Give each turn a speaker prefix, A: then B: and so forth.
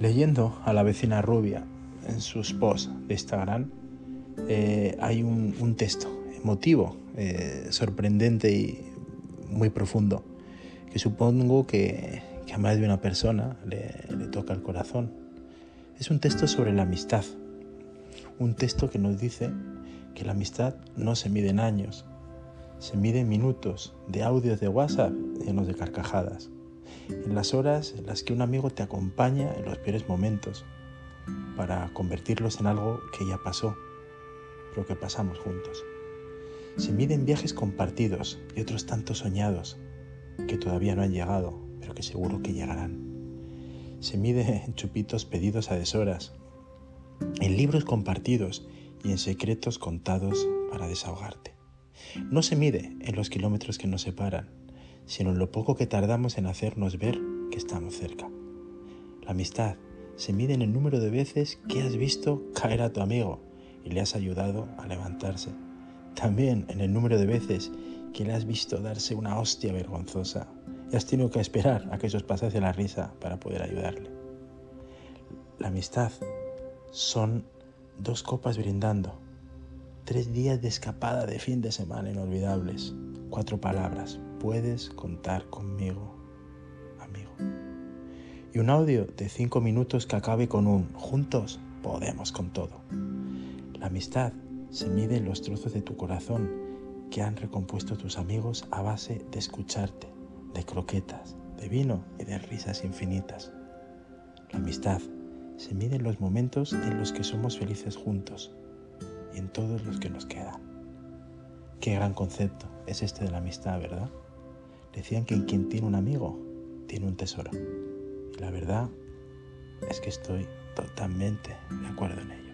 A: Leyendo a la vecina rubia en sus posts de Instagram, eh, hay un, texto emotivo, eh, sorprendente y muy profundo, que supongo que, a más de una persona le, le toca el corazón. Es un texto sobre la amistad, un texto que nos dice que la amistad no se mide en años, se mide en minutos de audios de WhatsApp llenos de carcajadas, en las horas en las que un amigo te acompaña en los peores momentos, para convertirlos en algo que ya pasó, pero que pasamos juntos. Se mide en viajes compartidos y otros tantos soñados que todavía no han llegado, pero que seguro que llegarán. Se mide en chupitos pedidos a deshoras, en libros compartidos y en secretos contados para desahogarte. No se mide en los kilómetros que nos separan, sino en lo poco que tardamos en hacernos ver que estamos cerca. La amistad se mide en el número de veces que has visto caer a tu amigo y le has ayudado a levantarse. También en el número de veces que le has visto darse una hostia vergonzosa y has tenido que esperar a que eso os pasase la risa para poder ayudarle. La amistad son dos copas brindando, tres días de escapada de fin de semana inolvidables, cuatro palabras, puedes contar conmigo, amigo. Y un audio de cinco minutos que acabe con un juntos podemos con todo. La amistad se mide en los trozos de tu corazón que han recompuesto tus amigos a base de escucharte, de croquetas, de vino y de risas infinitas. La amistad se mide en los momentos en los que somos felices juntos y en todos los que nos quedan. Qué gran concepto es este de la amistad, ¿verdad? Decían que quien tiene un amigo tiene un tesoro. Y la verdad es que estoy totalmente de acuerdo en ello.